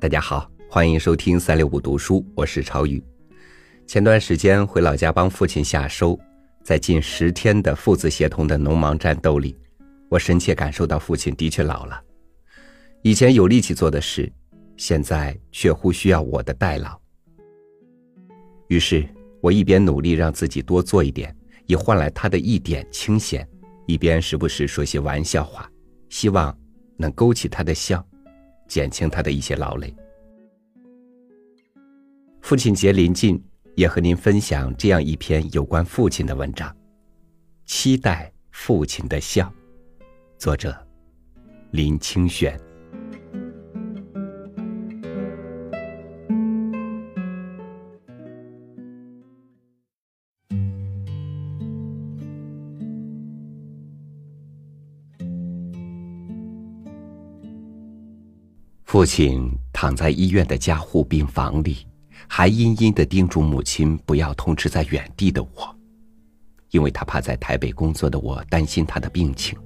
大家好，欢迎收听三六五读书，我是超宇。前段时间回老家帮父亲下收，在近十天的父子协同的农忙战斗里，我深切感受到父亲的确老了。以前有力气做的事，现在却忽需要我的代劳。于是我一边努力让自己多做一点，以换来他的一点清闲，一边时不时说些玩笑话，希望能勾起他的笑，减轻他的一些劳累。父亲节临近。也和您分享这样一篇有关父亲的文章，《期待父亲的笑》，作者林清玄。父亲躺在医院的加护病房里。还阴阴的叮嘱母亲不要通知在远地的我，因为他怕在台北工作的我担心他的病情。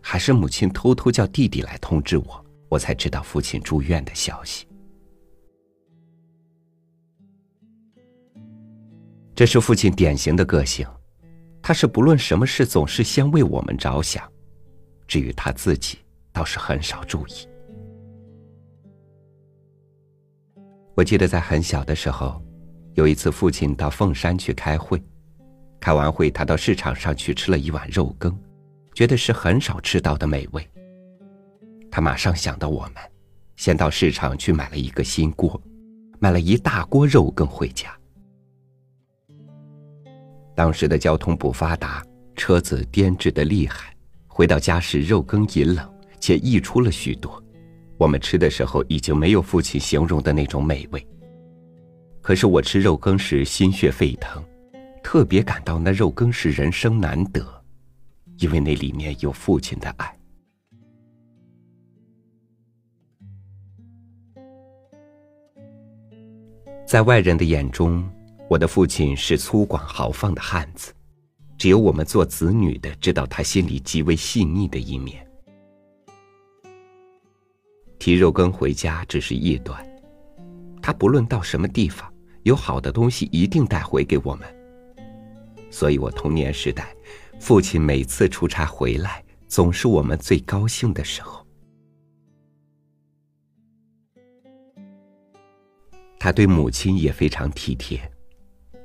还是母亲偷偷叫弟弟来通知我，我才知道父亲住院的消息。这是父亲典型的个性，他是不论什么事总是先为我们着想，至于他自己倒是很少注意。我记得在很小的时候，有一次父亲到凤山去开会，开完会他到市场上去吃了一碗肉羹，觉得是很少吃到的美味。他马上想到我们，先到市场去买了一个新锅，买了一大锅肉羹回家。当时的交通不发达，车子颠滞的厉害，回到家时肉羹已冷且溢出了许多。我们吃的时候已经没有父亲形容的那种美味。可是我吃肉羹时心血沸腾，特别感到那肉羹是人生难得，因为那里面有父亲的爱。在外人的眼中，我的父亲是粗犷豪放的汉子，只有我们做子女的知道他心里极为细腻的一面。提肉羹回家只是一端，他不论到什么地方，有好的东西一定带回给我们。所以我童年时代，父亲每次出差回来，总是我们最高兴的时候。他对母亲也非常体贴，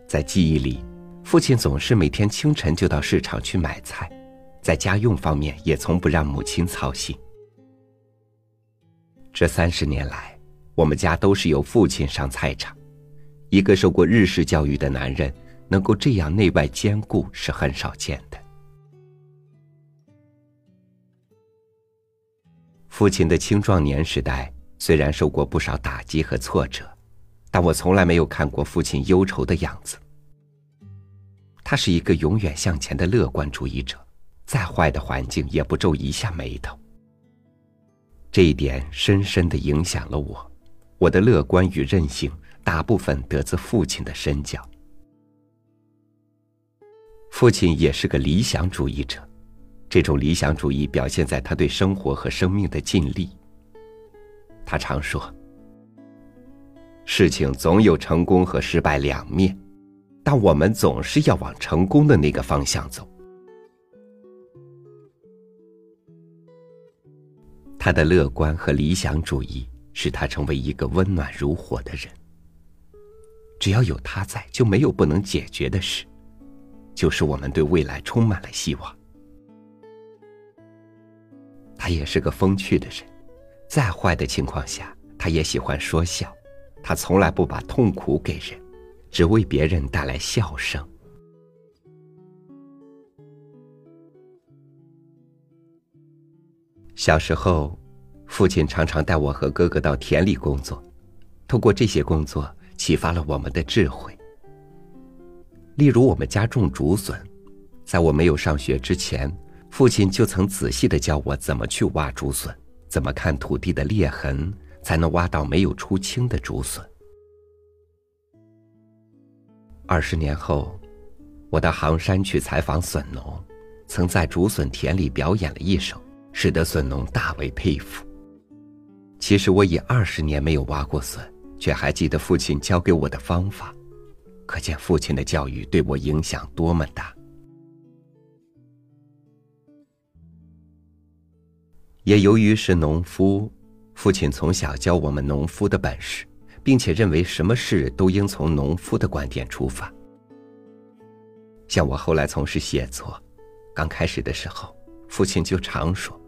在记忆里，父亲总是每天清晨就到市场去买菜，在家用方面也从不让母亲操心。这三十年来，我们家都是由父亲上菜场。一个受过日式教育的男人能够这样内外兼顾是很少见的。父亲的青壮年时代虽然受过不少打击和挫折，但我从来没有看过父亲忧愁的样子。他是一个永远向前的乐观主义者，再坏的环境也不皱一下眉头。这一点深深的影响了我，我的乐观与韧性大部分得自父亲的身教。父亲也是个理想主义者，这种理想主义表现在他对生活和生命的尽力。他常说：“事情总有成功和失败两面，但我们总是要往成功的那个方向走。”他的乐观和理想主义使他成为一个温暖如火的人。只要有他在，就没有不能解决的事，就是我们对未来充满了希望。他也是个风趣的人，再坏的情况下，他也喜欢说笑，他从来不把痛苦给人，只为别人带来笑声。小时候，父亲常常带我和哥哥到田里工作，通过这些工作启发了我们的智慧。例如，我们家种竹笋，在我没有上学之前，父亲就曾仔细的教我怎么去挖竹笋，怎么看土地的裂痕，才能挖到没有出青的竹笋。二十年后，我到杭山去采访笋农，曾在竹笋田里表演了一首。使得笋农大为佩服。其实我已二十年没有挖过笋，却还记得父亲教给我的方法，可见父亲的教育对我影响多么大。也由于是农夫，父亲从小教我们农夫的本事，并且认为什么事都应从农夫的观点出发。像我后来从事写作，刚开始的时候，父亲就常说：“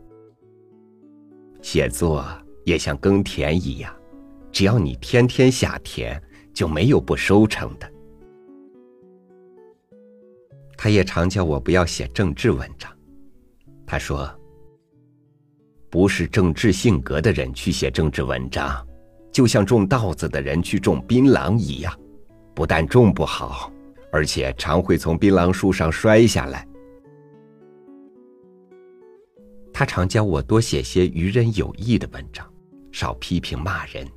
写作也像耕田一样，只要你天天下田，就没有不收成的。”他也常叫我不要写政治文章，他说。不是政治性格的人去写政治文章，就像种稻子的人去种槟榔一样，不但种不好，而且常会从槟榔树上摔下来。他常教我多写些于人有益的文章，少批评骂人。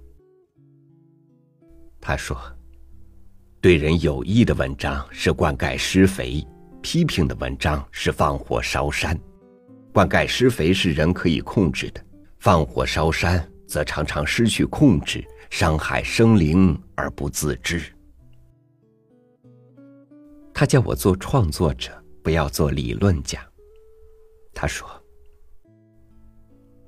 他说：“对人有益的文章是灌溉施肥，批评的文章是放火烧山。”灌溉施肥是人可以控制的，放火烧山则常常失去控制，伤害生灵而不自知。他叫我做创作者，不要做理论家。他说：“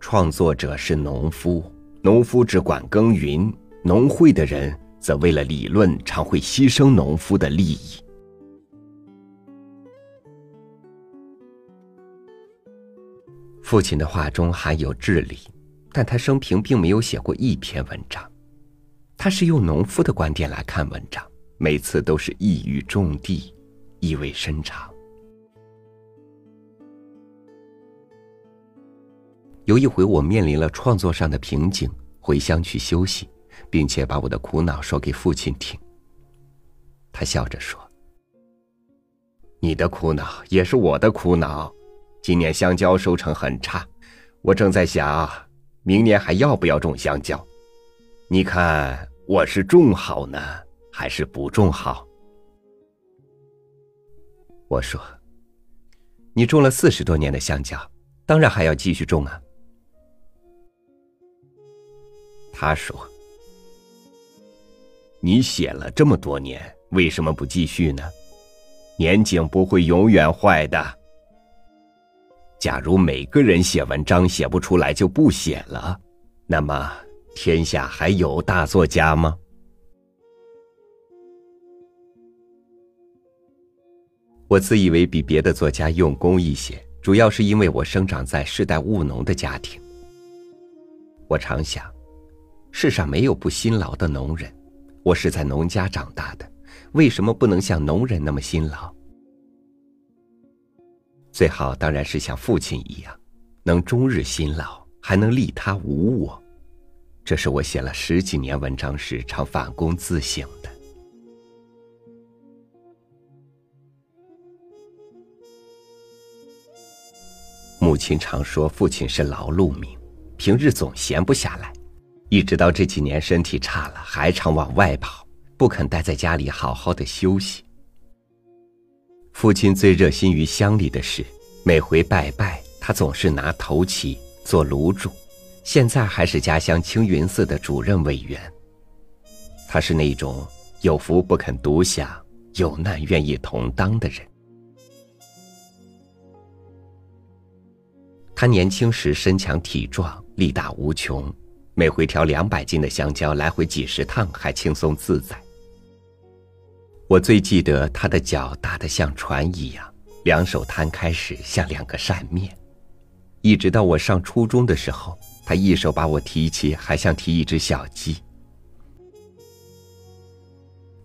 创作者是农夫，农夫只管耕耘，农会的人则为了理论，常会牺牲农夫的利益。”父亲的话中含有智理，但他生平并没有写过一篇文章。他是用农夫的观点来看文章，每次都是一语中的，意味深长。有一回，我面临了创作上的瓶颈，回乡去休息，并且把我的苦恼说给父亲听。他笑着说：“你的苦恼也是我的苦恼。”今年香蕉收成很差，我正在想，明年还要不要种香蕉？你看我是种好呢，还是不种好？我说：“你种了四十多年的香蕉，当然还要继续种啊。”他说：“你写了这么多年，为什么不继续呢？年景不会永远坏的。”假如每个人写文章写不出来就不写了，那么天下还有大作家吗？我自以为比别的作家用功一些，主要是因为我生长在世代务农的家庭。我常想，世上没有不辛劳的农人，我是在农家长大的，为什么不能像农人那么辛劳？最好当然是像父亲一样，能终日辛劳，还能利他无我。这是我写了十几年文章时常反躬自省的。母亲常说父亲是劳碌命，平日总闲不下来，一直到这几年身体差了，还常往外跑，不肯待在家里好好的休息。父亲最热心于乡里的事，每回拜拜，他总是拿头旗做炉主。现在还是家乡青云寺的主任委员。他是那种有福不肯独享，有难愿意同当的人。他年轻时身强体壮，力大无穷，每回挑两百斤的香蕉，来回几十趟，还轻松自在。我最记得他的脚大得像船一样，两手摊开时像两个扇面。一直到我上初中的时候，他一手把我提起，还像提一只小鸡。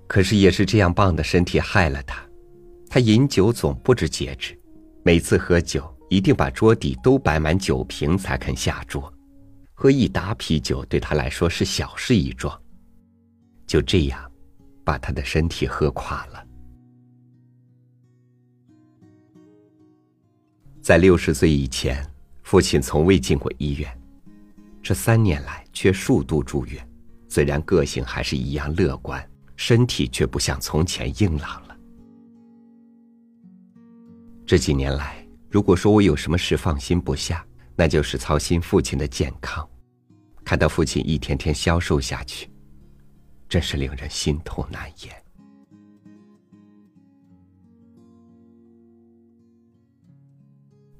可是也是这样棒的身体害了他，他饮酒总不知节制，每次喝酒一定把桌底都摆满酒瓶才肯下桌，喝一打啤酒对他来说是小事一桩。就这样。把他的身体喝垮了。在六十岁以前，父亲从未进过医院，这三年来却数度住院。虽然个性还是一样乐观，身体却不像从前硬朗了。这几年来，如果说我有什么事放心不下，那就是操心父亲的健康。看到父亲一天天消瘦下去，真是令人心痛难言。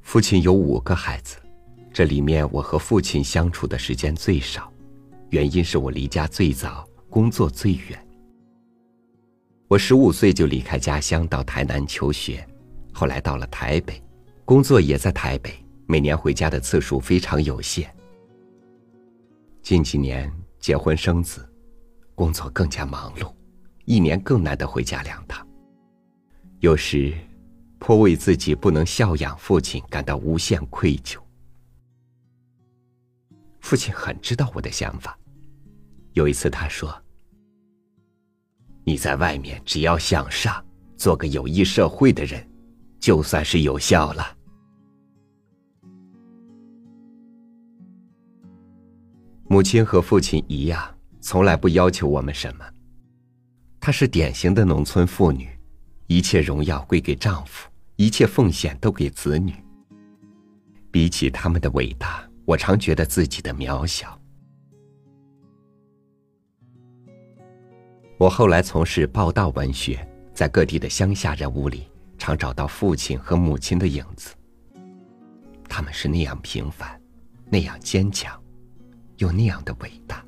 父亲有五个孩子，这里面我和父亲相处的时间最少，原因是我离家最早，工作最远。我十五岁就离开家乡到台南求学，后来到了台北，工作也在台北，每年回家的次数非常有限。近几年结婚生子，工作更加忙碌，一年更难得回家两趟，有时。颇为自己不能孝养父亲感到无限愧疚。父亲很知道我的想法。有一次他说：“你在外面只要向上，做个有益社会的人，就算是有效了。”母亲和父亲一样，从来不要求我们什么。她是典型的农村妇女。一切荣耀归给丈夫，一切奉献都给子女。比起他们的伟大，我常觉得自己的渺小。我后来从事报道文学，在各地的乡下人物里，常找到父亲和母亲的影子。他们是那样平凡，那样坚强，又那样的伟大。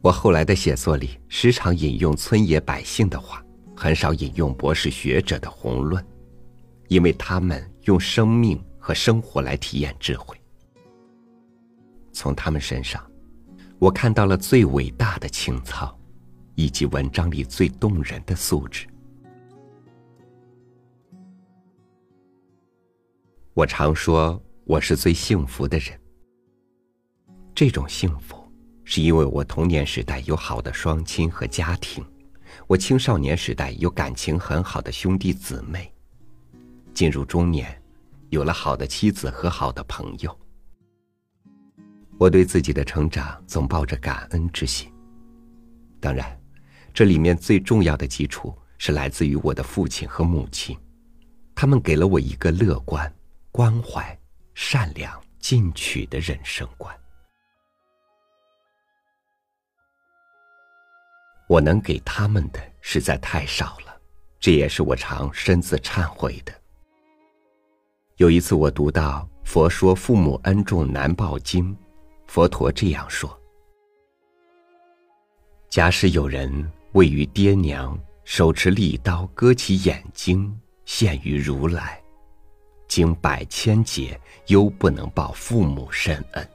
我后来的写作里，时常引用村野百姓的话。很少引用博士学者的宏论，因为他们用生命和生活来体验智慧。从他们身上，我看到了最伟大的情操，以及文章里最动人的素质。我常说我是最幸福的人。这种幸福，是因为我童年时代有好的双亲和家庭。我青少年时代有感情很好的兄弟姊妹，进入中年，有了好的妻子和好的朋友。我对自己的成长总抱着感恩之心。当然，这里面最重要的基础是来自于我的父亲和母亲，他们给了我一个乐观、关怀、善良、进取的人生观。我能给他们的实在太少了，这也是我常深自忏悔的。有一次，我读到《佛说父母恩重难报经》，佛陀这样说：假使有人为于爹娘手持利刀割其眼睛，献于如来，经百千劫，犹不能报父母深恩。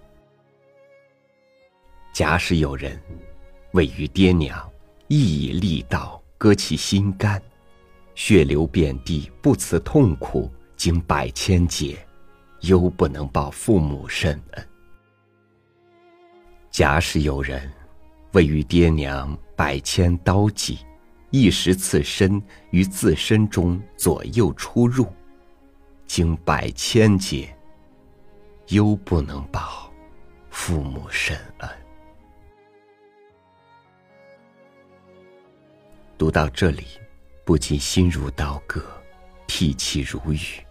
假使有人为于爹娘，亦以利刀割其心肝，血流遍地，不辞痛苦，经百千劫，犹不能报父母深恩。假使有人为于爹娘百千刀戟，一时刺身于自身中左右出入，经百千劫，犹不能报父母深恩。读到这里，不禁心如刀割，涕泣如雨。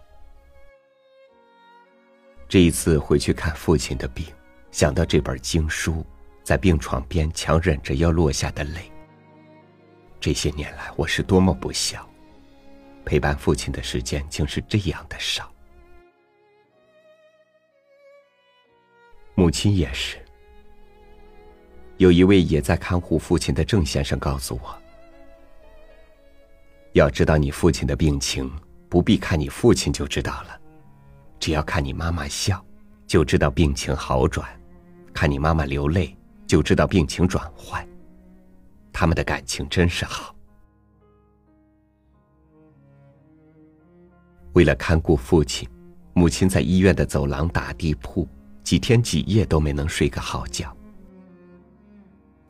这一次回去看父亲的病，想到这本经书，在病床边强忍着要落下的泪。这些年来，我是多么不孝，陪伴父亲的时间竟是这样的少。母亲也是。有一位也在看护父亲的郑先生告诉我。要知道你父亲的病情，不必看你父亲就知道了，只要看你妈妈笑，就知道病情好转；看你妈妈流泪，就知道病情转坏。他们的感情真是好。为了看顾父亲，母亲在医院的走廊打地铺，几天几夜都没能睡个好觉。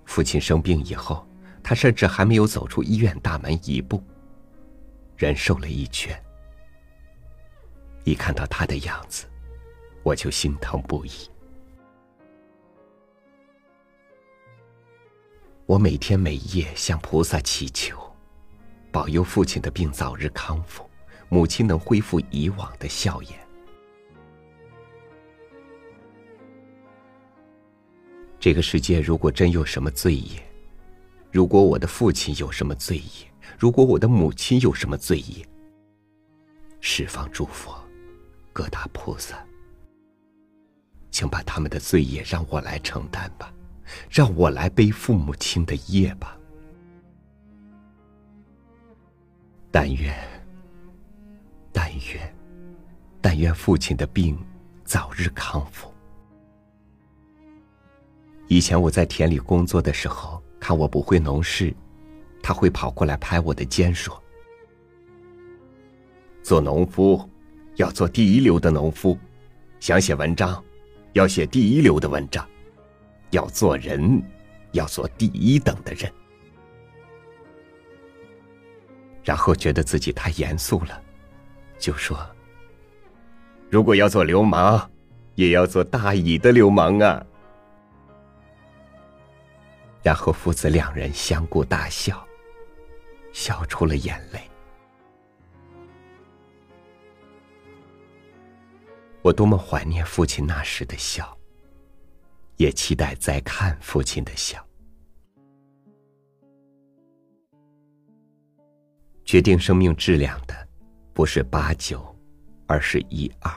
父亲生病以后，他甚至还没有走出医院大门一步。人瘦了一圈，一看到他的样子，我就心疼不已。我每天每夜向菩萨祈求，保佑父亲的病早日康复，母亲能恢复以往的笑颜。这个世界如果真有什么罪业，如果我的父亲有什么罪业，如果我的母亲有什么罪业，十方诸佛，各大菩萨，请把他们的罪业让我来承担吧，让我来背父母亲的业吧。但愿，但愿，但愿父亲的病早日康复。以前我在田里工作的时候，看我不会农事，他会跑过来拍我的肩说：“做农夫要做第一流的农夫，想写文章要写第一流的文章，要做人要做第一等的人。”然后觉得自己太严肃了，就说：“如果要做流氓，也要做大乙的流氓啊。”然后父子两人相顾大笑，笑出了眼泪。我多么怀念父亲那时的笑，也期待再看父亲的笑。决定生命质量的，不是八九，而是一二。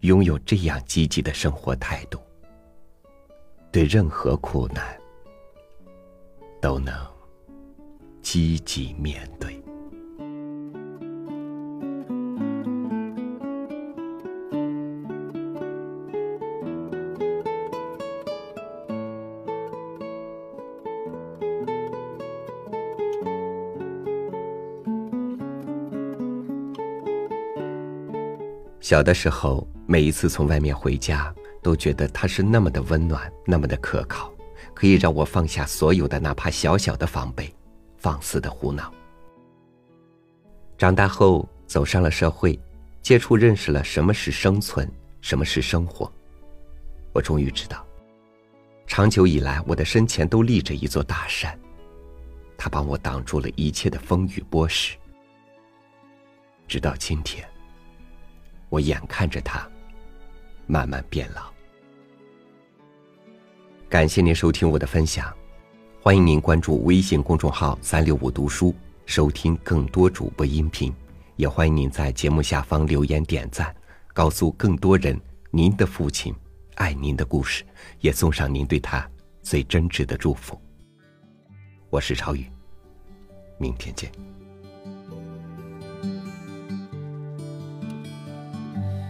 拥有这样积极的生活态度。对任何苦难，都能积极面对。小的时候，每一次从外面回家。都觉得他是那么的温暖，那么的可靠，可以让我放下所有的哪怕小小的防备，放肆的胡闹。长大后走上了社会，接触认识了什么是生存，什么是生活，我终于知道，长久以来我的身前都立着一座大山，它帮我挡住了一切的风雨波矢。直到今天，我眼看着它。慢慢变老。感谢您收听我的分享，欢迎您关注微信公众号“三六五读书”，收听更多主播音频。也欢迎您在节目下方留言点赞，告诉更多人您的父亲爱您的故事，也送上您对他最真挚的祝福。我是超宇，明天见。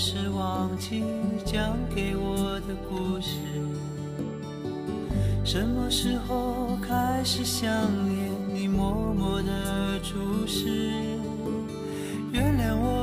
是忘记讲给我的故事？什么时候开始想念你默默的注视？原谅我